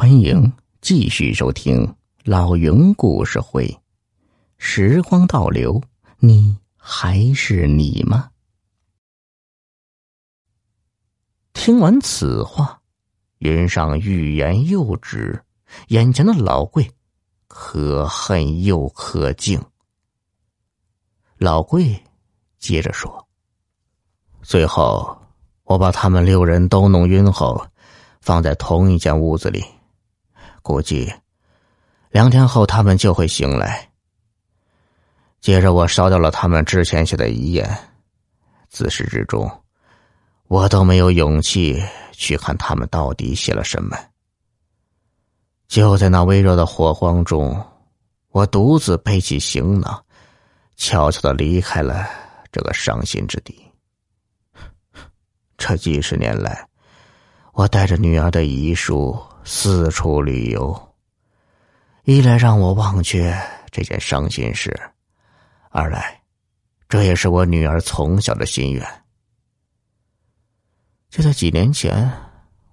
欢迎继续收听老云故事会。时光倒流，你还是你吗？听完此话，云上欲言又止，眼前的老贵可恨又可敬。老贵接着说：“最后，我把他们六人都弄晕后，放在同一间屋子里。”估计两天后他们就会醒来。接着我烧掉了他们之前写的遗言，自始至终，我都没有勇气去看他们到底写了什么。就在那微弱的火光中，我独自背起行囊，悄悄的离开了这个伤心之地。这几十年来，我带着女儿的遗书。四处旅游，一来让我忘却这件伤心事，二来，这也是我女儿从小的心愿。就在几年前，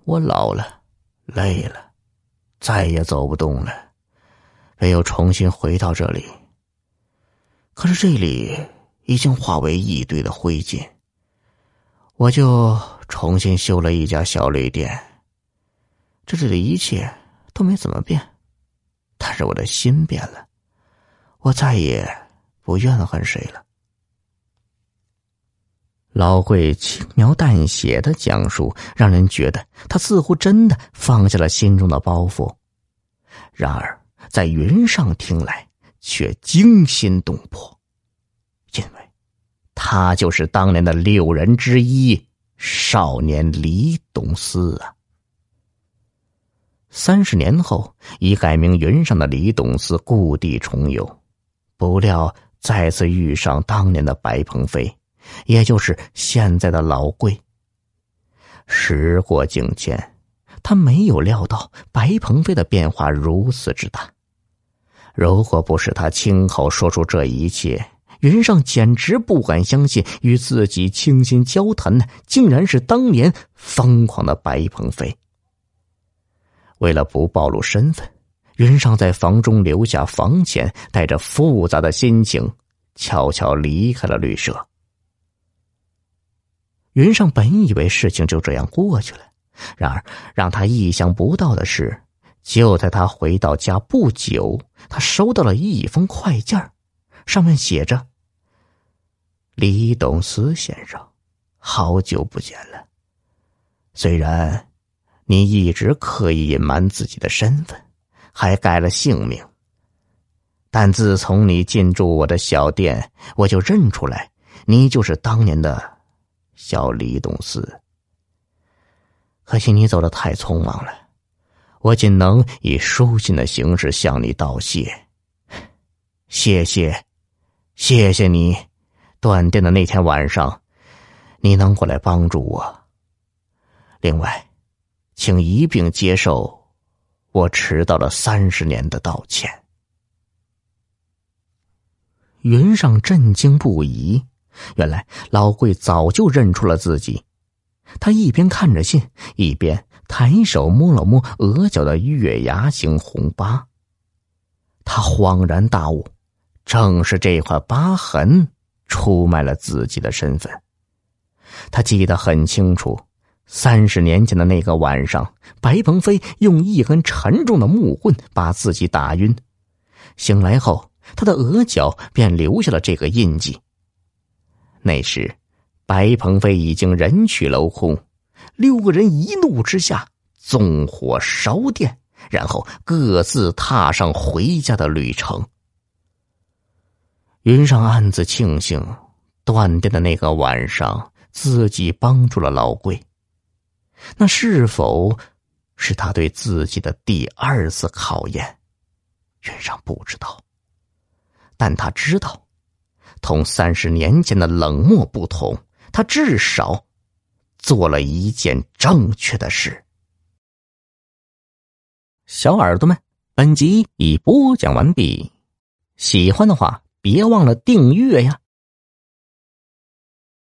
我老了，累了，再也走不动了，便又重新回到这里。可是这里已经化为一堆的灰烬，我就重新修了一家小旅店。这里的一切都没怎么变，但是我的心变了，我再也不怨恨谁了。老贵轻描淡写的讲述，让人觉得他似乎真的放下了心中的包袱。然而，在云上听来却惊心动魄，因为，他就是当年的六人之一少年李董思啊。三十年后，已改名云上的李董思故地重游，不料再次遇上当年的白鹏飞，也就是现在的老贵。时过境迁，他没有料到白鹏飞的变化如此之大。如果不是他亲口说出这一切，云上简直不敢相信，与自己倾心交谈的竟然是当年疯狂的白鹏飞。为了不暴露身份，云上在房中留下房钱，带着复杂的心情，悄悄离开了旅社。云上本以为事情就这样过去了，然而让他意想不到的是，就在他回到家不久，他收到了一封快件上面写着：“李董思先生，好久不见了，虽然……”你一直刻意隐瞒自己的身份，还改了姓名。但自从你进驻我的小店，我就认出来，你就是当年的小李董事。可惜你走的太匆忙了，我仅能以书信的形式向你道谢。谢谢，谢谢你。断电的那天晚上，你能过来帮助我。另外。请一并接受我迟到了三十年的道歉。云上震惊不已，原来老贵早就认出了自己。他一边看着信，一边抬手摸了摸额角的月牙形红疤。他恍然大悟，正是这块疤痕出卖了自己的身份。他记得很清楚。三十年前的那个晚上，白鹏飞用一根沉重的木棍把自己打晕。醒来后，他的额角便留下了这个印记。那时，白鹏飞已经人去楼空，六个人一怒之下纵火烧店，然后各自踏上回家的旅程。云上暗自庆幸，断电的那个晚上，自己帮助了老贵。那是否是他对自己的第二次考验？云上不知道，但他知道，同三十年前的冷漠不同，他至少做了一件正确的事。小耳朵们，本集已播讲完毕，喜欢的话别忘了订阅呀！